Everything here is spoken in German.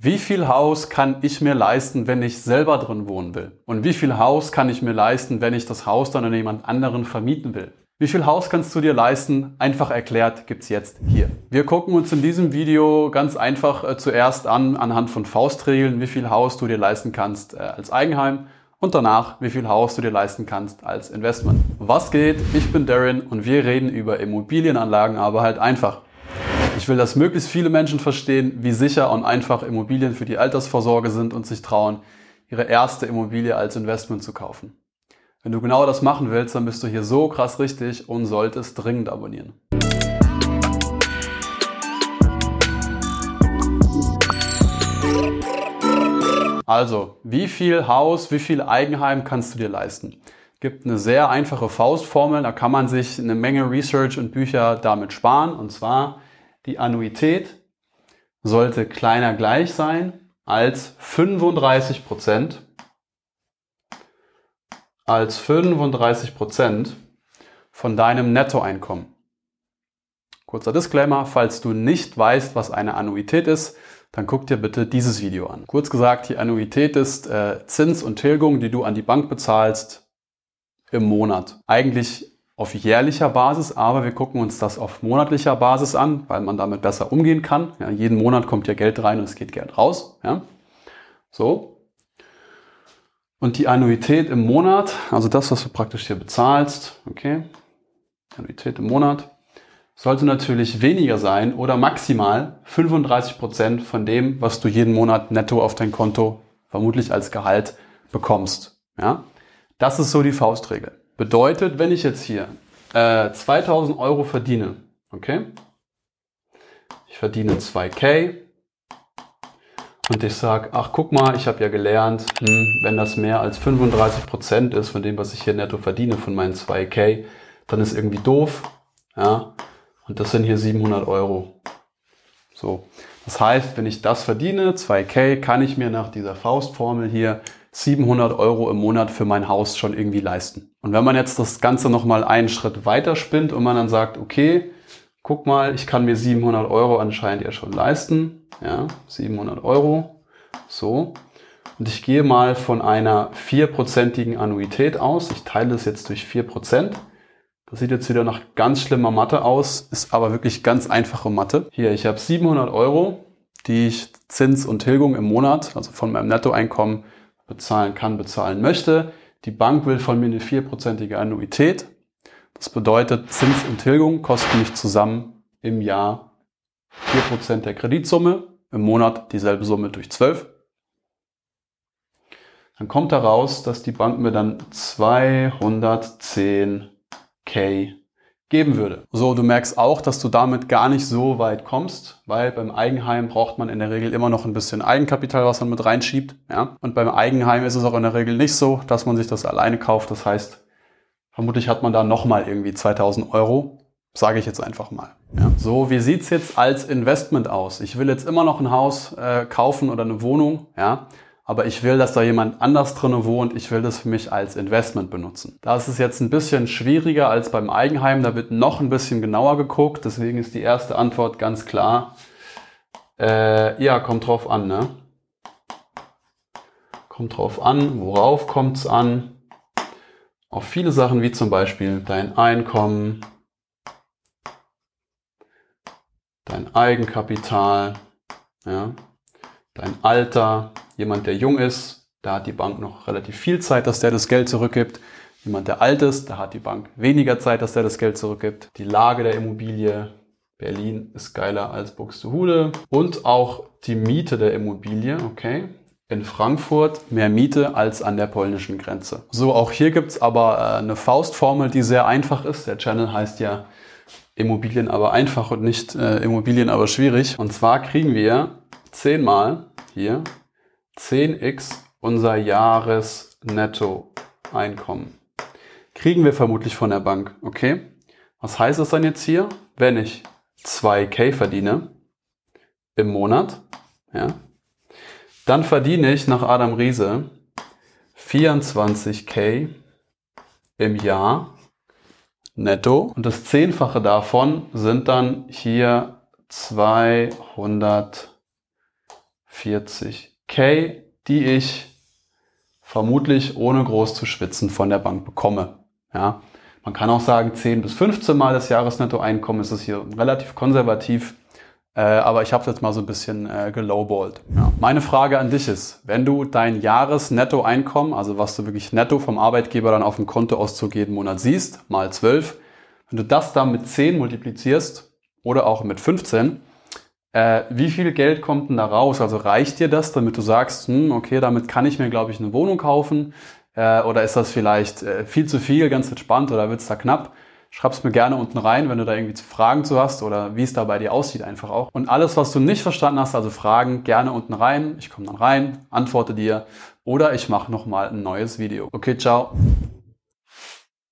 Wie viel Haus kann ich mir leisten, wenn ich selber drin wohnen will? Und wie viel Haus kann ich mir leisten, wenn ich das Haus dann an jemand anderen vermieten will? Wie viel Haus kannst du dir leisten? Einfach erklärt gibt's jetzt hier. Wir gucken uns in diesem Video ganz einfach äh, zuerst an, anhand von Faustregeln, wie viel Haus du dir leisten kannst äh, als Eigenheim und danach, wie viel Haus du dir leisten kannst als Investment. Was geht? Ich bin Darren und wir reden über Immobilienanlagen, aber halt einfach. Ich will, dass möglichst viele Menschen verstehen, wie sicher und einfach Immobilien für die Altersvorsorge sind und sich trauen, ihre erste Immobilie als Investment zu kaufen. Wenn du genau das machen willst, dann bist du hier so krass richtig und solltest dringend abonnieren. Also, wie viel Haus, wie viel Eigenheim kannst du dir leisten? Gibt eine sehr einfache Faustformel, da kann man sich eine Menge Research und Bücher damit sparen. Und zwar, die Annuität sollte kleiner gleich sein als 35 Prozent als 35 Prozent von deinem Nettoeinkommen. Kurzer Disclaimer, falls du nicht weißt, was eine Annuität ist, dann guck dir bitte dieses Video an. Kurz gesagt, die Annuität ist äh, Zins und Tilgung, die du an die Bank bezahlst im Monat. Eigentlich auf jährlicher Basis, aber wir gucken uns das auf monatlicher Basis an, weil man damit besser umgehen kann. Ja, jeden Monat kommt ja Geld rein und es geht Geld raus. Ja. So. Und die Annuität im Monat, also das, was du praktisch hier bezahlst, okay, Annuität im Monat, sollte natürlich weniger sein oder maximal 35 Prozent von dem, was du jeden Monat netto auf dein Konto vermutlich als Gehalt bekommst. Ja? Das ist so die Faustregel. Bedeutet, wenn ich jetzt hier äh, 2000 Euro verdiene, okay, ich verdiene 2k und ich sage, ach guck mal, ich habe ja gelernt, hm, wenn das mehr als 35 Prozent ist von dem, was ich hier netto verdiene, von meinen 2k, dann ist irgendwie doof. Ja? Und das sind hier 700 Euro. So. Das heißt, wenn ich das verdiene, 2k, kann ich mir nach dieser Faustformel hier 700 Euro im Monat für mein Haus schon irgendwie leisten. Und wenn man jetzt das Ganze nochmal einen Schritt weiter spinnt und man dann sagt, okay, guck mal, ich kann mir 700 Euro anscheinend ja schon leisten. Ja, 700 Euro. So. Und ich gehe mal von einer vierprozentigen Annuität aus. Ich teile das jetzt durch vier Prozent. Das sieht jetzt wieder nach ganz schlimmer Mathe aus, ist aber wirklich ganz einfache Mathe. Hier, ich habe 700 Euro, die ich Zins und Tilgung im Monat, also von meinem Nettoeinkommen, bezahlen kann, bezahlen möchte. Die Bank will von mir eine vierprozentige Annuität. Das bedeutet, Zins und Tilgung kosten mich zusammen im Jahr vier Prozent der Kreditsumme, im Monat dieselbe Summe durch zwölf. Dann kommt heraus, dass die Bank mir dann 210k geben würde. So, du merkst auch, dass du damit gar nicht so weit kommst, weil beim Eigenheim braucht man in der Regel immer noch ein bisschen Eigenkapital, was man mit reinschiebt. Ja? Und beim Eigenheim ist es auch in der Regel nicht so, dass man sich das alleine kauft. Das heißt, vermutlich hat man da nochmal irgendwie 2000 Euro, sage ich jetzt einfach mal. Ja? So, wie sieht's jetzt als Investment aus? Ich will jetzt immer noch ein Haus äh, kaufen oder eine Wohnung. Ja? Aber ich will, dass da jemand anders drinne wohnt. Ich will das für mich als Investment benutzen. Da ist es jetzt ein bisschen schwieriger als beim Eigenheim. Da wird noch ein bisschen genauer geguckt. Deswegen ist die erste Antwort ganz klar. Äh, ja, kommt drauf an, ne? Kommt drauf an. Worauf kommt es an? Auf viele Sachen wie zum Beispiel dein Einkommen, dein Eigenkapital, ja, dein Alter, Jemand, der jung ist, da hat die Bank noch relativ viel Zeit, dass der das Geld zurückgibt. Jemand, der alt ist, da hat die Bank weniger Zeit, dass der das Geld zurückgibt. Die Lage der Immobilie, Berlin ist geiler als Buxtehude. Und auch die Miete der Immobilie, okay. In Frankfurt mehr Miete als an der polnischen Grenze. So, auch hier gibt's aber äh, eine Faustformel, die sehr einfach ist. Der Channel heißt ja Immobilien aber einfach und nicht äh, Immobilien aber schwierig. Und zwar kriegen wir zehnmal hier 10x unser Jahresnettoeinkommen. Kriegen wir vermutlich von der Bank, okay? Was heißt das dann jetzt hier? Wenn ich 2k verdiene im Monat, ja, dann verdiene ich nach Adam Riese 24k im Jahr netto und das Zehnfache davon sind dann hier 200 40k, die ich vermutlich ohne groß zu schwitzen von der Bank bekomme. Ja, man kann auch sagen, 10 bis 15 Mal das Jahresnettoeinkommen ist es hier relativ konservativ. Äh, aber ich habe es jetzt mal so ein bisschen äh, gelowballt. Ja. Meine Frage an dich ist, wenn du dein Jahresnettoeinkommen, also was du wirklich netto vom Arbeitgeber dann auf dem Kontoauszug jeden Monat siehst, mal 12, wenn du das dann mit 10 multiplizierst oder auch mit 15, äh, wie viel Geld kommt denn da raus? Also reicht dir das, damit du sagst, hm, okay, damit kann ich mir, glaube ich, eine Wohnung kaufen? Äh, oder ist das vielleicht äh, viel zu viel, ganz entspannt oder wird es da knapp? Schreib's mir gerne unten rein, wenn du da irgendwie Fragen zu hast oder wie es da bei dir aussieht einfach auch. Und alles, was du nicht verstanden hast, also Fragen, gerne unten rein. Ich komme dann rein, antworte dir oder ich mache nochmal ein neues Video. Okay, ciao.